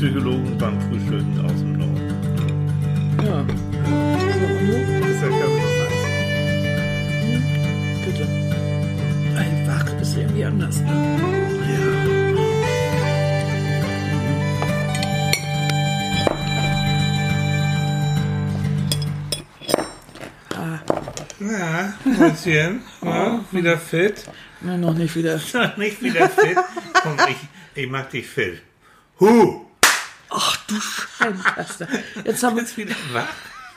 Psychologen beim Frühstücken aus dem Norden. Ja. Ist Körper noch heiß? Bitte. Einfach ist irgendwie anders, ne? Ja. Ja, Mäuschen, ja, wieder fit. Na, noch nicht wieder. Nicht wieder fit. Komm, ich, ich mag dich fit. Huh! Ach du Scheinpasta. Jetzt haben Jetzt wieder wach.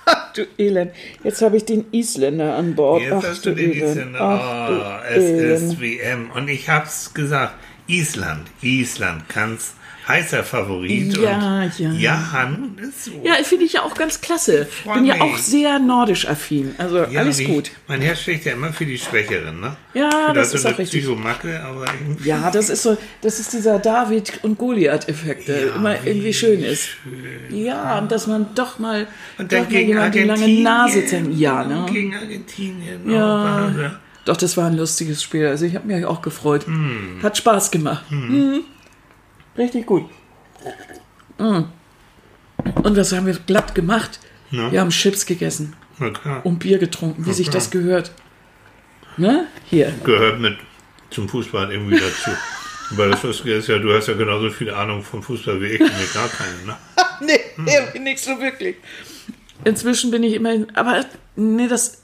Ach du Elend. Jetzt habe ich den Isländer an Bord. Jetzt Ach hast du den Elend. Isländer. Ach Oh, es Elend. ist WM. Und ich hab's gesagt. Island, Island, ganz heißer Favorit. Ja, und ja. Ja, nun ist so. Ja, finde ich ja auch ganz klasse. freu Bin ja auch sehr nordisch affin. Also Ja, alles ich- gut. Mein Herz schlägt ja immer für die Schwächeren, ne? Ja, Für das so ist auch richtig. Psychomacke, aber irgendwie- Ja, das ist so, das ist dieser David und Goliath-Effekt, der Ja, immer wie irgendwie schön ist. Ja, und dass man doch mal, Und doch dann mal gegen jemand die lange. Nase zeigt. Ja, ne? Gegen Argentinien. Ja. Wahnsinn. Doch, das war ein lustiges Spiel. Also ich habe mich auch gefreut. Hm. Hat Spaß gemacht. Mhm. Richtig gut. Und was haben wir glatt gemacht? Ja. Wir haben Chips gegessen Na klar. und Bier getrunken, wie sich klar. das gehört. Ne? Hier. Gehört mit zum Fußball irgendwie dazu. Weil das Lustige ist ja, du hast ja genauso viel Ahnung vom Fußball wie ich, mir gar keine, ne? nee, irgendwie nicht so wirklich. Inzwischen bin ich immerhin, aber nee, das,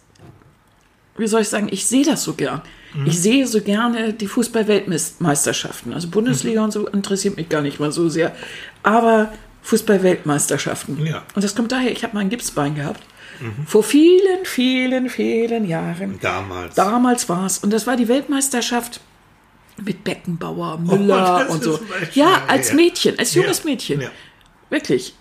wie soll ich sagen, ich sehe das so gern. Ich sehe so gerne die Fußball-Weltmeisterschaften. Also Bundesliga und so interessiert mich gar nicht mal so sehr. Aber Fußball-Weltmeisterschaften. Ja. Und das kommt daher, ich habe mal ein Gipsbein gehabt. Vor vielen, vielen, vielen Jahren. Damals. Damals war es. Und das war die Weltmeisterschaft mit Beckenbauer, Müller Oh, und so. Ja, als Mädchen, als junges Ja. Mädchen. Ja. Wirklich.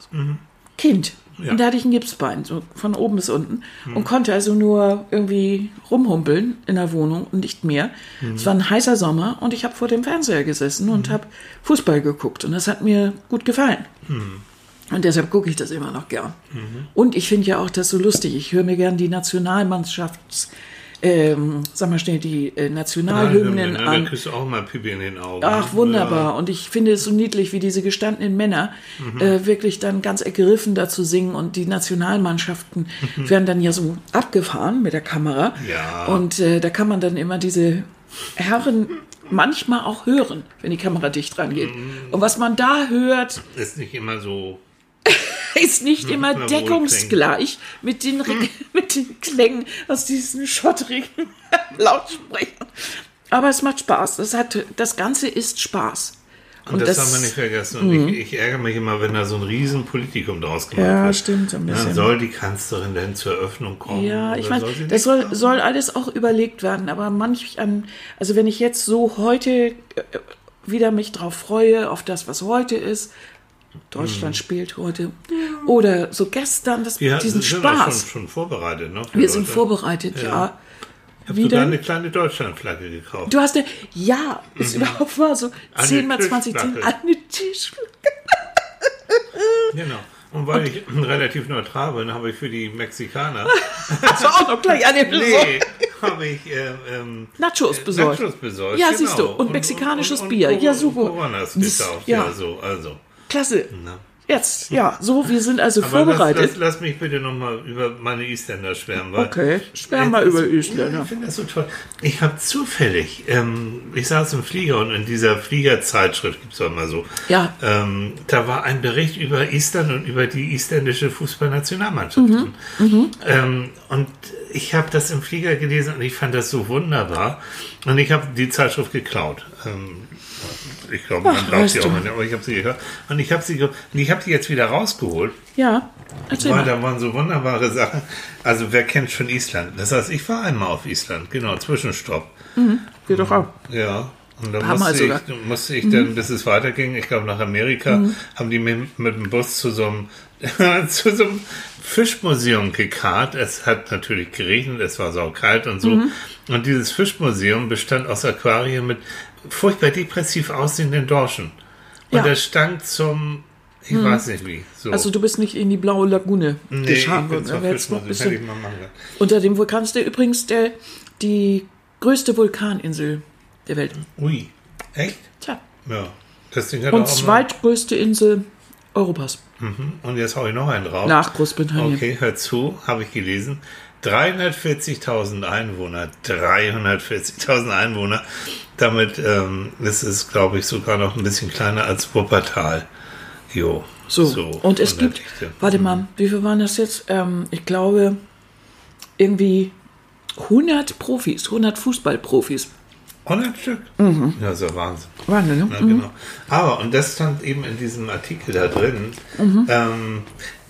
Kind. Ja. Und da hatte ich ein Gipsbein, so von oben bis unten. Und konnte also nur irgendwie rumhumpeln in der Wohnung und nicht mehr. Es war ein heißer Sommer und ich habe vor dem Fernseher gesessen und habe Fußball geguckt. Und das hat mir gut gefallen. Und deshalb gucke ich das immer noch gern. Und ich finde ja auch das so lustig. Ich höre mir gern die Nationalmannschafts, ähm, sag mal schnell, die äh, Nationalhymnen ne? Da an. kriegst du auch mal Pipi in den Augen. Ach, wunderbar. Und ich finde es so niedlich, wie diese gestandenen Männer äh, wirklich dann ganz ergriffen dazu singen. Und die Nationalmannschaften werden dann ja so abgefahren mit der Kamera. Ja. Und äh, da kann man dann immer diese Herren manchmal auch hören, wenn die Kamera dicht rangeht. Und was man da hört, Ja. Ist nicht immer so. ist nicht immer na wohl deckungsgleich mit den, Re- mit den Klängen aus diesen schottrigen Lautsprechern. Aber es macht Spaß. Das, hat, das Ganze ist Spaß. Und, das, soll man nicht vergessen. Und ich, ich ärgere mich immer, wenn da so ein Riesenpolitikum draus gemacht. Ja, wird. stimmt, so ein bisschen. Dann soll die Kanzlerin denn zur Eröffnung kommen? Ja, ich meine, das soll, soll alles auch überlegt werden, aber manch an, also wenn ich jetzt so heute äh, wieder mich drauf freue, auf das, was heute ist, Deutschland spielt heute, oder so gestern, das, Mhm. Wir diesen sind Spaß. Schon, schon vorbereitet, ne? Wir sind vorbereitet, ja. Ich habe Wie sogar denn? eine kleine Deutschlandflagge gekauft. Du hast eine, ja, ist überhaupt mal so Eine 10 mal 20, 10, Tischflagge. eine Tischflagge. Genau. Und weil ich relativ neutral bin, habe ich für die Mexikaner, Hast du auch noch gleich eine nee, habe ich äh, ähm, Nachos besorgt. Nachos besorgt. Ja, genau. siehst du. Und mexikanisches und, Bier. Und, Ja, und super. Coronas Das- gekauft. ja. Ja. so, also. Klasse. Na. Jetzt, ja, so, wir sind also Aber lass, vorbereitet. lass, lass mich bitte nochmal über meine Isländer schwärmen. Weil Okay, schwärm mal über Isländer. Ich finde das so toll. Ich habe zufällig, ähm, ich saß im Flieger und in dieser Fliegerzeitschrift gibt es auch mal so, Ja. ähm, da war ein Bericht über Island und über die isländische Fußballnationalmannschaft drin. Ähm, und ich habe das im Flieger gelesen und ich fand das so wunderbar. Und ich habe die Zeitschrift geklaut. Ähm, ich glaube, man Ach, glaubt sie du. auch nicht, aber ich habe sie gekauft. Und ich habe sie, ich habe die jetzt wieder rausgeholt. Ja, erzähl Weil mal. da waren so wunderbare Sachen. Also wer kennt schon Island? Das heißt, ich war einmal auf Island, genau, Zwischenstopp. Geht doch auch. Ja. Und dann musste ich, sogar. Mhm. musste ich dann, bis es weiterging, ich glaube nach Amerika, haben die mich mit dem Bus zu so einem, zu so einem Fischmuseum gekarrt. Es hat natürlich geregnet, es war saukalt und so. Mhm. Und dieses Fischmuseum bestand aus Aquarien mit furchtbar depressiv aussehenden Dorschen. Und Ja. das stank zum, ich weiß nicht wie. So. Also du bist nicht in die blaue Lagune nee, bin worden. jetzt noch bisschen unter dem Vulkan ist der übrigens der, die größte Vulkaninsel der Welt. Ui, echt? Tja. Ja. Das Ding hat Und auch zweitgrößte Insel Europas. Mhm. Und jetzt hau ich noch einen drauf. Nach Großbritannien. Okay, hör zu, habe ich gelesen. 340.000 Einwohner, 340.000 Einwohner. Damit ähm, ist es, glaube ich, sogar noch ein bisschen kleiner als Wuppertal. Jo. So, und es gibt, Dichte. warte mal, wie viel waren das jetzt? Ähm, ich glaube, irgendwie 100 Profis, 100 Fußballprofis. 100 Stück? Mhm. Ja, ja Wahnsinn. Wahnsinn, ne? Ja, genau. Aber, und das stand eben in diesem Artikel da drin, Mhm. ähm,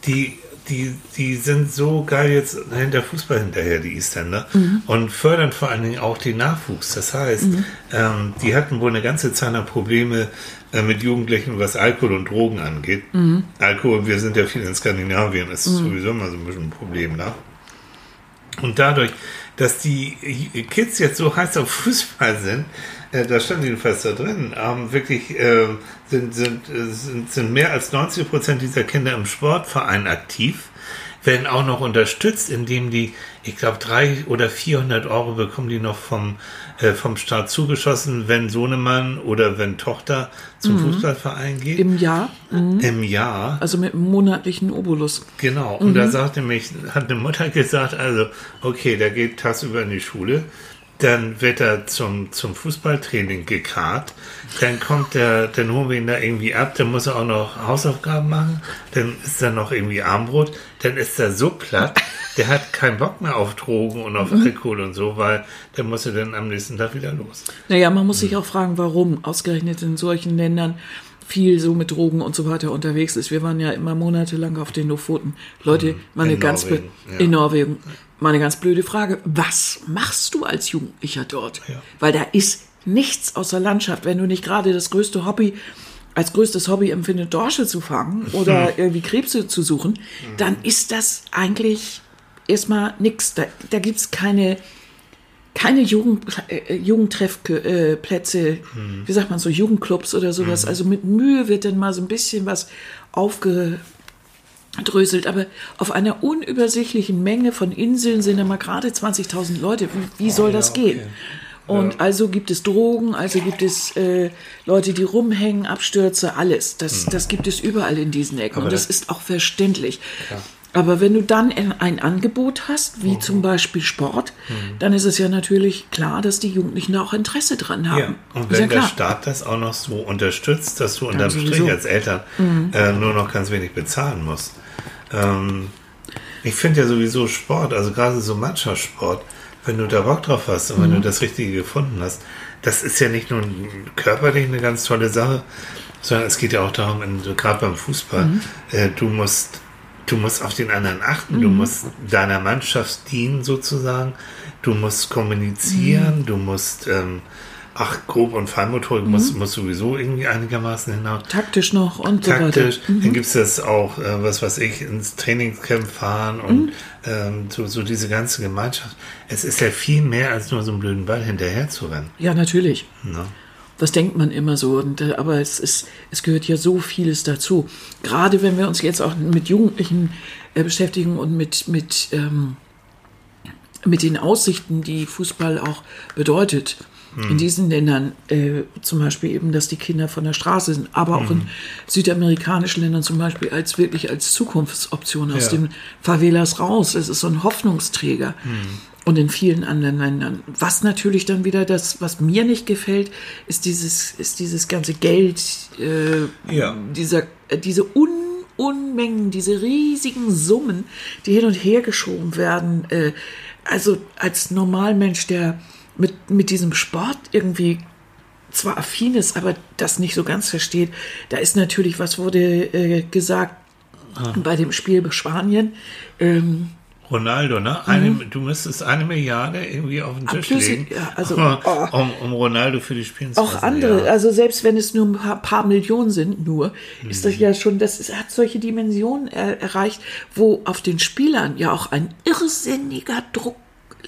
die, die, die sind so geil jetzt hinter Fußball hinterher, die Isländer, Mhm. und fördern vor allen Dingen auch den Nachwuchs. Das heißt, ähm, die hatten wohl eine ganze Zeit lang Probleme äh, mit Jugendlichen, was Alkohol und Drogen angeht. Mhm. Alkohol, wir sind ja viel in Skandinavien, ist sowieso immer so ein bisschen ein Problem, ne? Und dadurch, dass die Kids jetzt so heiß auf Fußball sind, äh, da stand jedenfalls da drin, ähm, wirklich äh, sind, sind, äh, sind, sind mehr als 90 Prozent dieser Kinder im Sportverein aktiv, werden auch noch unterstützt, indem die, ich glaube, drei oder 400 Euro bekommen die noch vom, äh, vom Staat zugeschossen, wenn Sohnemann oder wenn Tochter zum Fußballverein geht. Im Jahr, Im Jahr. also mit einem monatlichen Obolus. Genau, und da sagte mich, hat eine Mutter gesagt, also, okay, der geht tagsüber in die Schule, dann wird er zum, zum Fußballtraining gekarrt, dann kommt er, dann holen wir ihn da irgendwie ab, dann muss er auch noch Hausaufgaben machen, dann ist da noch irgendwie Armbrot, dann ist er so platt, der hat keinen Bock mehr auf Drogen und auf Alkohol und so, weil dann muss er dann am nächsten Tag wieder los. Naja, man muss sich auch fragen, warum ausgerechnet in solchen Ländern viel so mit Drogen und so weiter unterwegs ist. Wir waren ja immer monatelang auf den Lofoten. Leute, mal eine In ganz Norwegen, ja. in Norwegen. Mal eine ganz blöde Frage. Was machst du als Jugendlicher dort? Ja. Weil da ist nichts außer Landschaft. Wenn du nicht gerade das größte Hobby als größtes Hobby empfindet, Dorsche zu fangen oder irgendwie Krebse zu suchen, dann ist das eigentlich erstmal nix. Da, da gibt's keine, keine Jugend, äh, Jugendtreffplätze, äh, Plätze, wie sagt man so, Jugendclubs oder sowas. Also mit Mühe wird dann mal so ein bisschen was aufgedröselt. Aber auf einer unübersichtlichen Menge von Inseln sind da mal gerade 20.000 Leute. Wie, wie soll das okay. gehen? Und also gibt es Drogen, also gibt es äh, Leute, die rumhängen, Abstürze, alles. Das, das gibt es überall in diesen Ecken. Aber Und das das- ist auch verständlich. Aber wenn du dann ein Angebot hast, Mhm. wie zum Beispiel Sport, dann ist es ja natürlich klar, dass die Jugendlichen da auch Interesse dran haben. Ja, und ist ja wenn der klar. Staat das auch noch so unterstützt, dass du unterm. Mhm. Strich als Eltern äh, nur noch ganz wenig bezahlen musst. Ähm, ich finde ja sowieso Sport, also gerade so Mannschaftssport, wenn du da Bock drauf hast und wenn Mhm. du das Richtige gefunden hast, das ist ja nicht nur körperlich eine ganz tolle Sache, sondern es geht ja auch darum, gerade beim Fußball, Mhm. äh, du musst Du musst auf den anderen achten, du musst deiner Mannschaft dienen sozusagen, du musst kommunizieren, du musst, ähm, ach, grob und Feinmotorik muss, muss sowieso irgendwie einigermaßen hinhauen. Taktisch noch und so Taktisch, weiter. Mhm. dann gibt es das auch, äh, was weiß ich, ins Trainingscamp fahren und Mhm. ähm, so, so diese ganze Gemeinschaft. Es ist ja viel mehr als nur so einen blöden Ball hinterher zu rennen. Ja, natürlich. Ne? Das denkt man immer so, und, äh, aber es, ist, es gehört ja so vieles dazu. Gerade wenn wir uns jetzt auch mit Jugendlichen äh, beschäftigen und mit, mit, ähm, mit den Aussichten, die Fußball auch bedeutet. In diesen Ländern, äh, zum Beispiel eben, dass die Kinder von der Straße sind, aber auch in südamerikanischen Ländern zum Beispiel als wirklich als Zukunftsoption aus Ja. den Favelas raus. Es ist so ein Hoffnungsträger. Und in vielen anderen Ländern. Was natürlich dann wieder das, was mir nicht gefällt, ist dieses, ist dieses ganze Geld, äh, Ja. dieser, diese Un Unmengen, diese riesigen Summen, die hin und her geschoben werden. Äh, also als Normalmensch, der mit, mit diesem Sport irgendwie zwar affin ist, aber das nicht so ganz versteht, da ist natürlich, was wurde äh, gesagt bei dem Spiel bei Spanien, ähm, Ronaldo, ne? Eine, Du müsstest eine Milliarde irgendwie auf den Tisch Mhm. plus- legen, ja, also, um, oh. um, um Ronaldo für die Spiele zu Auch lassen, andere, Ja. also selbst wenn es nur ein paar, paar Millionen sind, nur, ist Mhm. das ja schon, das ist, hat solche Dimensionen er, erreicht, wo auf den Spielern ja auch ein irrsinniger Druck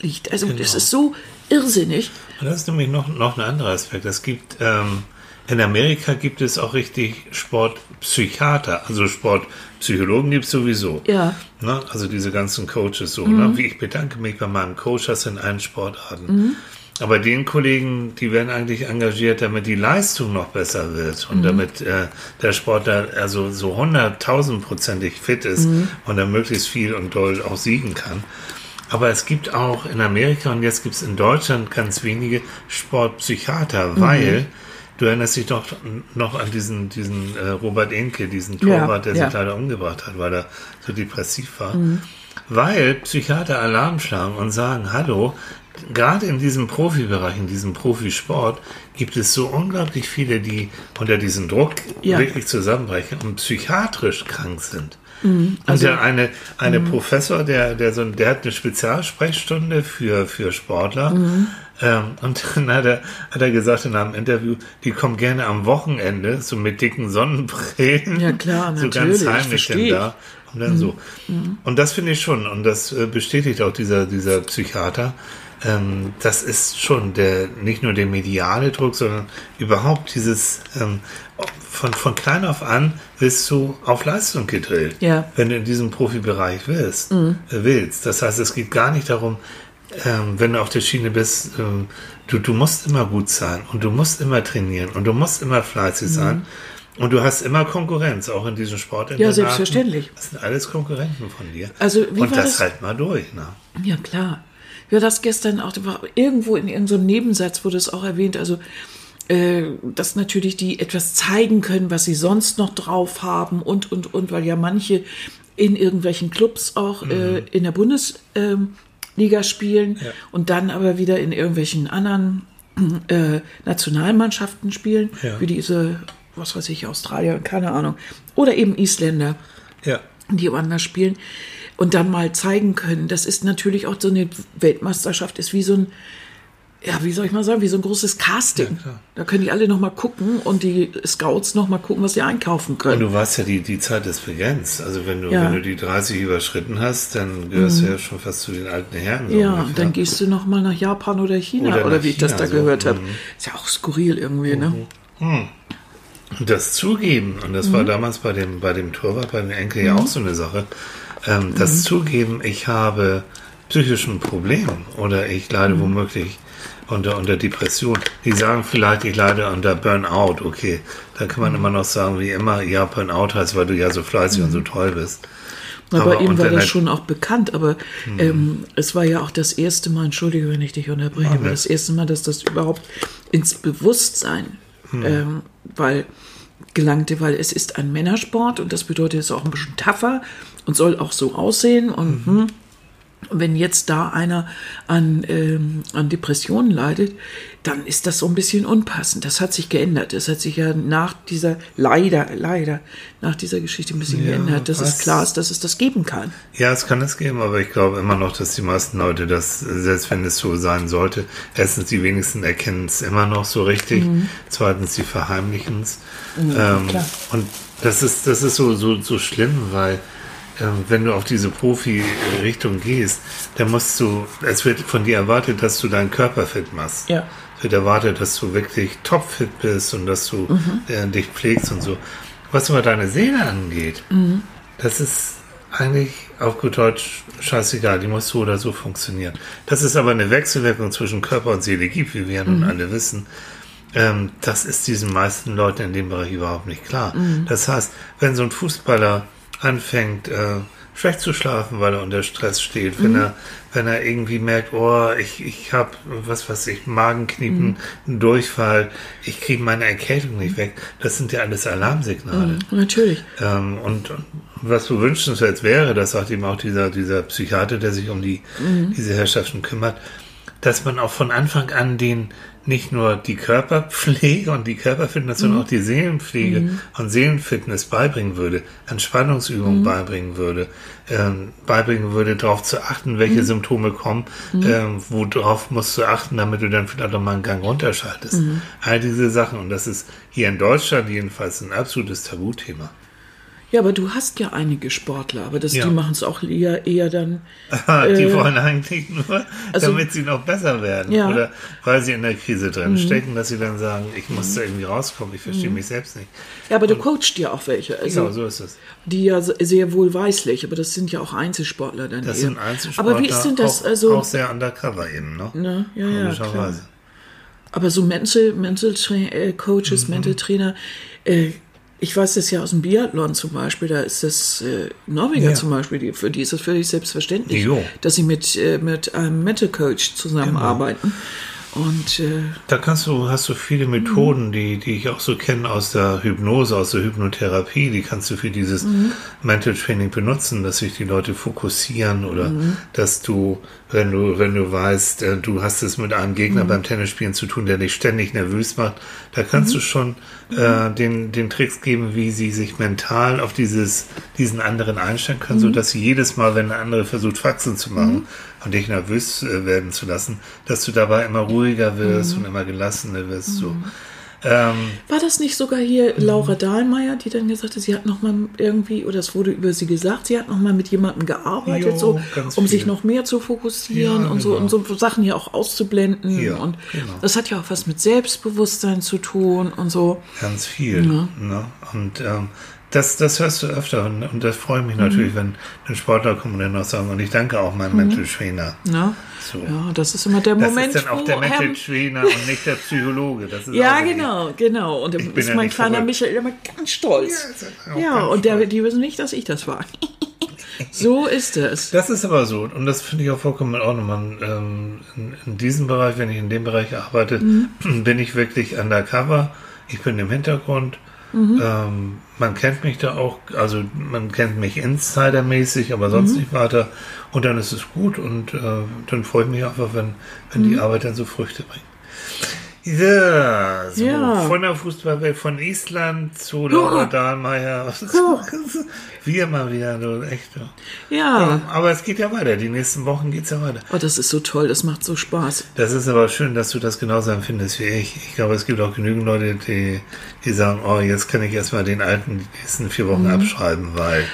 liegt. Also Genau. das ist so irrsinnig. Und das ist nämlich noch, noch ein anderer Aspekt. Es gibt, ähm, in Amerika gibt es auch richtig Sportpsychiater, also Sportpsychologen gibt es sowieso. Ja. Ne? Also diese ganzen Coaches so, Mhm. ne? wie ich bedanke mich bei meinem Coach, das in allen Sportarten. Aber den Kollegen, die werden eigentlich engagiert, damit die Leistung noch besser wird und damit äh, der Sportler also so hunderttausendprozentig fit ist und dann möglichst viel und doll auch siegen kann. Aber es gibt auch in Amerika und jetzt gibt es in Deutschland ganz wenige Sportpsychiater, weil du erinnerst dich doch noch an diesen, diesen äh, Robert Enke, diesen Ja, Torwart, der ja. sich leider umgebracht hat, weil er so depressiv war. Weil Psychiater Alarm schlagen und sagen, hallo, gerade in diesem Profibereich, in diesem Profisport, gibt es so unglaublich viele, die unter diesem Druck Ja. wirklich zusammenbrechen und psychiatrisch krank sind. Mhm. Also der eine, eine Professor, der, der so, der hat eine Spezialsprechstunde für, für Sportler. Mhm. Ähm, und dann hat er, hat er gesagt in einem Interview, die kommen gerne am Wochenende, so mit dicken Sonnenbrillen. Ja, klar, So natürlich, ganz heimlich versteh denn da. Und dann so. Und das finde ich schon, und das äh, bestätigt auch dieser, dieser Psychiater, ähm, das ist schon der, nicht nur der mediale Druck, sondern überhaupt dieses, ähm, von, von klein auf an wirst du auf Leistung gedrillt, Ja. wenn du in diesem Profibereich willst, äh, willst. Das heißt, es geht gar nicht darum, ähm, wenn du auf der Schiene bist, ähm, du, du musst immer gut sein und du musst immer trainieren und du musst immer fleißig sein. Und du hast immer Konkurrenz, auch in diesem Sport. Ja, selbstverständlich. Das sind alles Konkurrenten von dir. Also, wie und war das, das? halt mal durch. Ne? Ja, klar. Ja, das gestern auch, war irgendwo in irgendeinem Nebensatz wurde es auch erwähnt, also, äh, dass natürlich die etwas zeigen können, was sie sonst noch drauf haben und, und, und, weil ja manche in irgendwelchen Clubs auch äh, in der Bundesliga spielen Ja. und dann aber wieder in irgendwelchen anderen äh, Nationalmannschaften spielen, Ja. wie diese, was weiß ich, Australier, keine Ahnung, oder eben Isländer Ja. die woanders spielen und dann mal zeigen können. Das ist natürlich auch so eine Weltmeisterschaft, ist wie so ein, ja, wie soll ich mal sagen, wie so ein großes Casting. Ja, da können die alle noch mal gucken und die Scouts noch mal gucken, was sie einkaufen Und können. du weißt ja, die, die Zeit ist begrenzt. Also wenn du, Ja. Mhm. wenn du die 30 überschritten hast, dann gehörst du ja schon fast zu den alten Herren. so ja, ungefähr. dann gehst du noch mal nach Japan oder China Oder oder, wie ich das China, da so. gehört habe. Mhm. Ist ja auch skurril irgendwie, ne? Und das Zugeben, und das Mhm. war damals bei dem, bei dem Torwart, bei dem Enkel ja auch so eine Sache, ähm, Mhm. das Zugeben, ich habe psychischen Problem oder ich leide Mhm. womöglich unter, unter Depression. Die sagen vielleicht, ich leide unter Burnout, okay. Da kann Mhm. man immer noch sagen, wie immer, ja, Burnout heißt, weil du ja so fleißig und so toll bist. Aber bei ihm war das schon auch bekannt, aber ähm, es war ja auch das erste Mal, entschuldige, wenn ich dich unterbreche, aber ne. das erste Mal, dass das überhaupt ins Bewusstsein ähm, weil, gelangte, weil es ist ein Männersport und das bedeutet, es ist auch ein bisschen tougher und soll auch so aussehen und hm, wenn jetzt da einer an, ähm, an Depressionen leidet, dann ist das so ein bisschen unpassend. Das hat sich geändert. Das hat sich ja nach dieser, leider, leider, nach dieser Geschichte ein bisschen Ja, geändert, dass was- es klar ist, dass es das geben kann. Ja, es kann es geben, aber ich glaube immer noch, dass die meisten Leute das, selbst wenn es so sein sollte, erstens die wenigsten erkennen es immer noch so richtig, zweitens die verheimlichen es. ähm, klar. und das ist, das ist so, so, so schlimm, weil ähm, wenn du auf diese Profi-Richtung gehst, dann musst du, es wird von dir erwartet, dass du deinen Körper fit machst. Ja. Es wird erwartet, dass du wirklich topfit bist und dass du äh, dich pflegst und so. Was aber deine Seele angeht, das ist eigentlich auf gut Deutsch scheißegal, die muss so oder so funktionieren. Dass es aber eine Wechselwirkung zwischen Körper und Seele gibt, wie wir ja nun alle wissen, ähm, das ist diesen meisten Leuten in dem Bereich überhaupt nicht klar. Das heißt, wenn so ein Fußballer anfängt, äh, schlecht zu schlafen, weil er unter Stress steht, wenn er, wenn er irgendwie merkt, oh, ich, ich habe, was weiß ich, Magenkniepen, einen Durchfall, ich kriege meine Erkältung nicht weg, das sind ja alles Alarmsignale. Natürlich. Ähm, und was so wünschenswert wäre, das sagt eben auch dieser, dieser Psychiater, der sich um die, diese Herrschaften kümmert, dass man auch von Anfang an den nicht nur die Körperpflege und die Körperfitness, sondern auch die Seelenpflege und Seelenfitness beibringen würde, Entspannungsübungen beibringen würde, ähm, beibringen würde, darauf zu achten, welche Symptome kommen, ähm, worauf musst du achten, damit du dann vielleicht auch mal einen Gang runterschaltest. All diese Sachen. Und das ist hier in Deutschland jedenfalls ein absolutes Tabuthema. Ja, aber du hast ja einige Sportler, aber das, Ja. die machen es auch eher, eher dann. die Äh, wollen eigentlich nur, also- damit sie noch besser werden. Ja. Mhm. Oder weil sie in der Krise drin stecken, dass sie dann sagen, ich muss da irgendwie rauskommen, ich verstehe mich selbst nicht. Ja, aber du coachst ja auch welche. Also, Genau, so ist es. Die ja sehr wohlweislich, aber das sind ja auch Einzelsportler dann Das eher. sind Einzelsportler, Aber wie ist denn das? auch, also, auch sehr undercover eben, ne? ne, ja, ja, klar. Aber so Mental, Mental Tra äh, Coaches, Mhm. Mental Trainer, äh, ich weiß das ja aus dem Biathlon zum Beispiel, da ist das äh, Norweger Ja. zum Beispiel, die, für die ist das völlig selbstverständlich, Jo. dass sie mit, äh, mit einem Mental Coach zusammenarbeiten. Und äh, Da kannst du, hast du viele Methoden, die, die ich auch so kenne aus der Hypnose, aus der Hypnotherapie, die kannst du für dieses Mental Training benutzen, dass sich die Leute fokussieren oder dass du, wenn du, wenn du weißt, äh, du hast es mit einem Gegner beim Tennisspielen zu tun, der dich ständig nervös macht, da kannst du schon äh, den, den Tricks geben, wie sie sich mental auf dieses, diesen anderen einstellen können, so dass sie jedes Mal, wenn der andere versucht, Faxen zu machen und dich nervös äh, werden zu lassen, dass du dabei immer ruhiger wirst und immer gelassener wirst. So. Ähm, war das nicht sogar hier Laura Dahlmeier, die dann gesagt hat, sie hat noch mal irgendwie, oder es wurde über sie gesagt, sie hat noch mal mit jemandem gearbeitet, Jo, so, um sich viel. noch mehr zu fokussieren Ja, und so genau. und so Sachen hier auch auszublenden. Ja, und genau. das hat ja auch was mit Selbstbewusstsein zu tun und so. Ganz viel. Ne? Und ähm, das, das hörst du öfter und, und das freut mich natürlich, wenn, wenn Sportler kommen und dann noch sagen, und ich danke auch meinem Mental Trainer. Ne? So. Ja, das ist immer der Das Moment, ist dann auch der Mental Herr, Trainer und nicht der Psychologe. Das ist Ja, genau, genau. Und da bin ist ja mein kleiner verrückt. Michael immer ganz stolz. Ja, Ja, ganz und der, die wissen nicht, dass ich das war. so ist es. Das ist aber so. Und das finde ich auch vollkommen in Ordnung. Man, ähm, in, in diesem Bereich, wenn ich in dem Bereich arbeite, Mhm. bin ich wirklich undercover. Ich bin im Hintergrund. Mhm. Ähm, man kennt mich da auch, also man kennt mich insidermäßig, aber Mhm. sonst nicht weiter. Und dann ist es gut und äh, dann freut mich einfach, wenn, wenn Mhm. die Arbeit dann so Früchte bringt. Ja, so Ja. von der Fußballwelt von Island zu Laura Ja. Dahlmeier. Wir mal wieder, du, echt. du. Ja. Aber es geht ja weiter. Die nächsten Wochen geht es ja weiter. Oh, das ist so toll, das macht so Spaß. Das ist aber schön, dass du das genauso empfindest wie ich. Ich glaube, es gibt auch genügend Leute, die, die sagen, oh, jetzt kann ich erstmal den alten die nächsten vier Wochen Mhm. abschreiben, weil.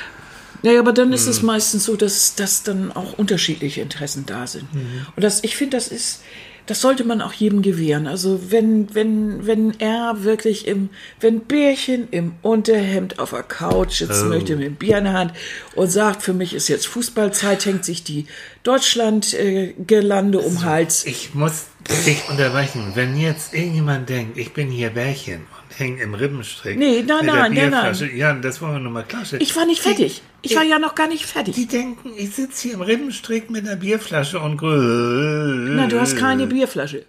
Ja, aber dann ist Mhm. es meistens so, dass, dass dann auch unterschiedliche Interessen da sind. Mhm. Und das, ich finde, das ist, das sollte man auch jedem gewähren. Also wenn, wenn, wenn er wirklich im, wenn Bärchen im Unterhemd auf der Couch sitzen Oh. möchte mit dem Bier in der Hand und sagt, für mich ist jetzt Fußballzeit, hängt sich die Deutschland-Gelande um den Hals. Ich muss dich unterbrechen. Wenn jetzt irgendjemand denkt, ich bin hier Bärchen und hänge im Rippenstrick. Nee, nein, nein, nein, Bierflasche, Ja, das wollen wir nochmal klarstellen. Ich war nicht fertig. Ich war ja noch gar nicht fertig. Die denken, ich sitze hier im Rippenstrick mit einer Bierflasche und grüll. Na, du hast keine Bierflasche.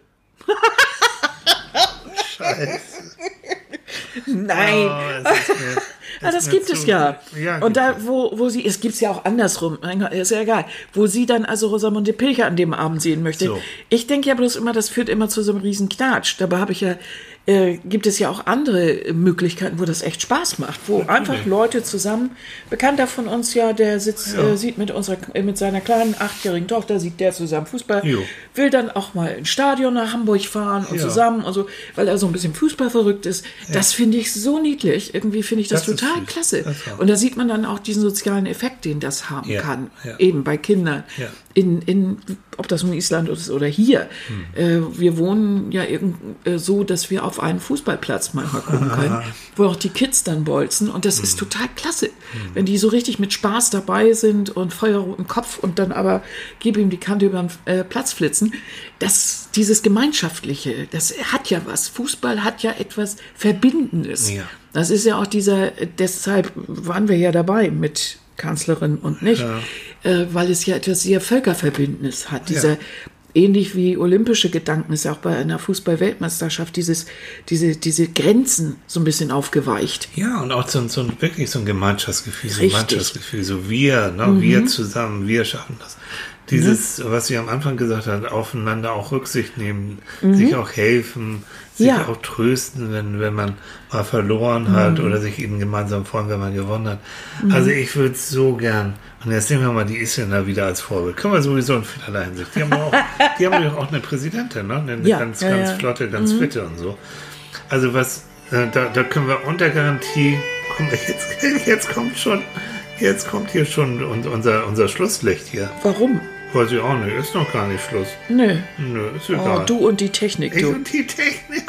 Scheiße. Nein. Oh, es ist mir- das mir gibt zu- es ja. Ja, und gibt da, wo, wo sie, es gibt's ja auch andersrum, ist ja egal, wo sie dann also Rosamunde Pilcher an dem Abend sehen möchte. So. Ich denke ja bloß immer, das führt immer zu so einem riesen Knatsch. Dabei habe ich ja, äh, gibt es ja auch andere Möglichkeiten, wo das echt Spaß macht, wo einfach Leute zusammen, Bekannter von uns ja, der sitzt, Ja. äh, sieht mit unserer, äh, mit seiner kleinen achtjährigen Tochter, sieht der zusammen Fußball, Jo. will dann auch mal ins Stadion nach Hamburg fahren und Ja. zusammen und so, weil er so ein bisschen Fußball verrückt ist. Das finde ich so niedlich. Irgendwie finde ich das, Das total klasse. Das Und da sieht man dann auch diesen sozialen Effekt, den das haben Ja, kann. ja. Eben bei Kindern. Ja. In, in, ob das nun Island ist oder hier. Hm. Äh, wir wohnen ja irgend, so, dass wir auf einen Fußballplatz manchmal gucken können, wo auch die Kids dann bolzen. Und das Hm. ist total klasse. Wenn die so richtig mit Spaß dabei sind und feuerroten Kopf und dann aber gib ihm die Kante über den äh, Platz flitzen. Das, dieses Gemeinschaftliche, das hat ja was. Fußball hat ja etwas Verbindendes. Ja. Das ist ja auch dieser, deshalb waren wir ja dabei mit Kanzlerin und nicht, äh, weil es ja etwas sehr Völkerverbindendes hat. Dieser, ähnlich wie olympische Gedanken ist ja auch bei einer Fußball-Weltmeisterschaft dieses, diese, diese Grenzen so ein bisschen aufgeweicht. Ja, und auch so, so ein, wirklich so ein Gemeinschaftsgefühl, so ein. Mannschaftsgefühl, so wir, ne, wir zusammen, wir schaffen das. Dieses, was sie am Anfang gesagt hat, aufeinander auch Rücksicht nehmen, sich auch helfen, sich Ja. auch trösten, wenn, wenn man mal verloren hat oder sich eben gemeinsam freuen, wenn man gewonnen hat. Also ich würde so gern, und jetzt nehmen wir mal die Isländer wieder als Vorbild. Können wir sowieso in vielerlei Hinsicht. Die haben auch, die haben doch auch eine Präsidentin, ne? Eine Ja, ganz, ja, ganz flotte, ganz fitte und so. Also was, äh, da, da können wir unter Garantie, mal, jetzt, jetzt kommt schon, jetzt kommt hier schon un- unser, unser Schlusslicht hier. Warum? Weiß ich auch nicht, ist noch gar nicht Schluss. Nö. Nö, ist Oh, egal. du und die Technik, ich du. und die Technik.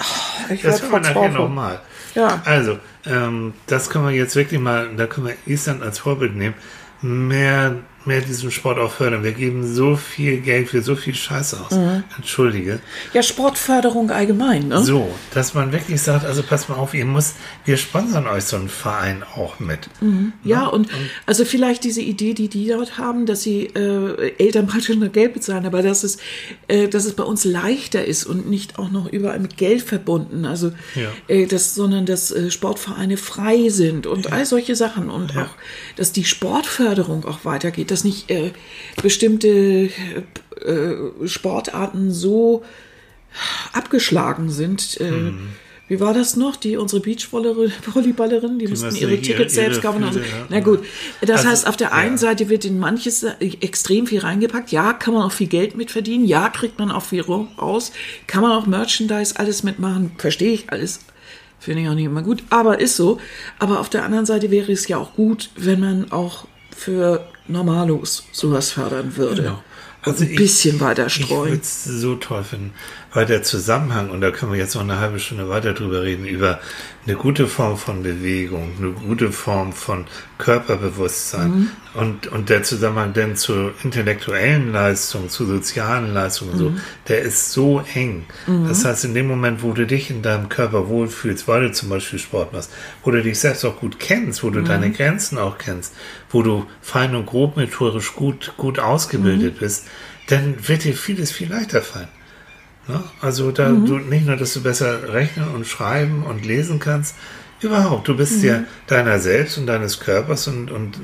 Ich das hören wir nachher nochmal. Ja. Also, ähm, das können wir jetzt wirklich mal, da können wir Island als Vorbild nehmen. Mehr, mehr diesen Sport auch fördern. Wir geben so viel Geld für so viel Scheiß aus. Mhm. Entschuldige. Ja, Sportförderung allgemein, ne? So, dass man wirklich sagt, also pass mal auf, ihr müsst, wir sponsern euch so einen Verein auch mit. Ja, und also vielleicht diese Idee, die die dort haben, dass sie äh, Eltern praktisch nur Geld bezahlen, aber dass es, äh, dass es bei uns leichter ist und nicht auch noch überall mit Geld verbunden, also Ja. äh, das, sondern dass äh, Sportvereine frei sind und all solche Sachen und auch, dass die Sportförderung auch weitergeht, dass nicht äh, bestimmte äh, Sportarten so abgeschlagen sind. Äh, Mhm. Wie war das noch? Die unsere Beachvolleyballerin, die, mussten müssen ihre ihre- Tickets selbst kaufen. ja. Na gut, das Also, heißt, auf der einen ja. Seite wird in manches äh, extrem viel reingepackt. Ja, kann man auch viel Geld mit verdienen. Ja, kriegt man auch viel raus. Kann man auch Merchandise alles mitmachen. Verstehe ich alles. Finde ich auch nicht immer gut. Aber ist so. Aber auf der anderen Seite wäre es ja auch gut, wenn man auch für Normalos sowas fördern würde. Genau. Also ein bisschen weiter Ich streuen. würde es so toll finden, weil der Zusammenhang, und da können wir jetzt noch eine halbe Stunde weiter drüber reden, über eine gute Form von Bewegung, eine gute Form von Körperbewusstsein Mhm. und, und der Zusammenhang dann zur intellektuellen Leistung, zu sozialen Leistungen, und so, Mhm. der ist so eng. Das heißt, in dem Moment, wo du dich in deinem Körper wohlfühlst, weil du zum Beispiel Sport machst, wo du dich selbst auch gut kennst, wo du deine Grenzen auch kennst, wo du fein und grobmotorisch gut, gut ausgebildet bist, dann wird dir vieles viel leichter fallen. Ne? Also da du nicht nur, dass du besser rechnen und schreiben und lesen kannst, überhaupt, du bist dir deiner selbst und deines Körpers und, und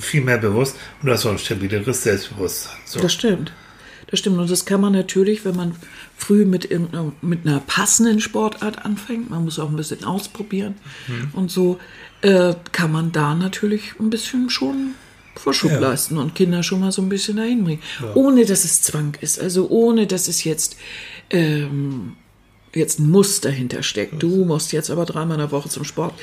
viel mehr bewusst und du hast auch ein stabileres Selbstbewusstsein. So. Das stimmt. Das stimmt. Und das kann man natürlich, wenn man früh mit, irgendeiner- mit einer passenden Sportart anfängt, man muss auch ein bisschen ausprobieren und so, äh, kann man da natürlich ein bisschen schon Vorschub Ja. leisten und Kinder schon mal so ein bisschen dahin bringen. Ohne dass es Zwang ist. Also ohne dass es jetzt, ähm, jetzt ein Muss dahinter steckt. Du musst jetzt aber dreimal in der Woche zum Sport.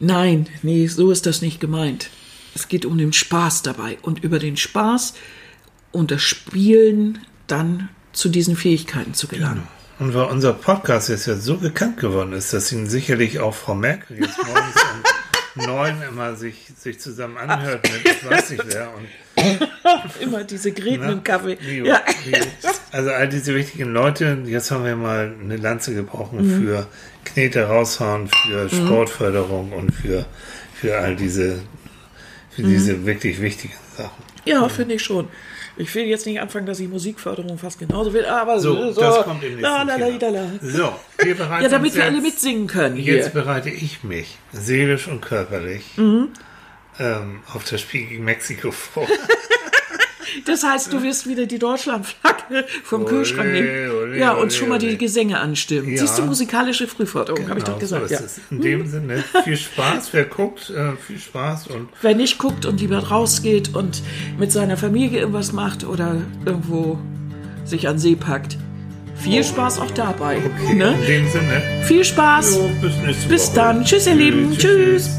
Nein, nee, so ist das nicht gemeint. Es geht um den Spaß dabei und über den Spaß und das Spielen dann zu diesen Fähigkeiten zu gelangen. Und weil unser Podcast jetzt ja so bekannt geworden ist, dass ihn sicherlich auch Frau Merkel jetzt morgens neun immer sich, sich zusammen anhört mit ich weiß nicht wer und Immer diese Gräten Ne? im Kaffee. Bio, Ja. Bio. Also all diese wichtigen Leute, jetzt haben wir mal eine Lanze gebrochen Mhm. für Knete raushauen, für Sportförderung und für, für all diese, für Mhm. diese wirklich wichtigen Sachen. Ja, finde ich schon. Ich will jetzt nicht anfangen, dass ich Musikförderung fast genauso will, aber So, so. das kommt im nächsten la, la, la, Thema. la, la. So, wir bereiten Ja, damit wir alle jetzt- mitsingen können. Jetzt Hier. bereite ich mich seelisch und körperlich Mhm. ähm, auf das Spiel gegen Mexiko vor. Das heißt, du wirst wieder die Deutschlandflagge vom Ole, Kühlschrank nehmen. ole, Ja, ole, und schon mal ole. die Gesänge anstimmen. Ja. Siehst du, musikalische Frühförderung, habe ich doch Genau, so gesagt. ist ja. es. In dem Sinne, viel Spaß, wer guckt, äh, viel Spaß und Wer nicht guckt und lieber rausgeht und mit seiner Familie irgendwas macht oder irgendwo sich an See packt, viel Spaß auch dabei. okay, Ne? in dem Sinne, Viel Spaß. jo, bis Bis dann. Tschüss, ihr Lieben. Tschüss.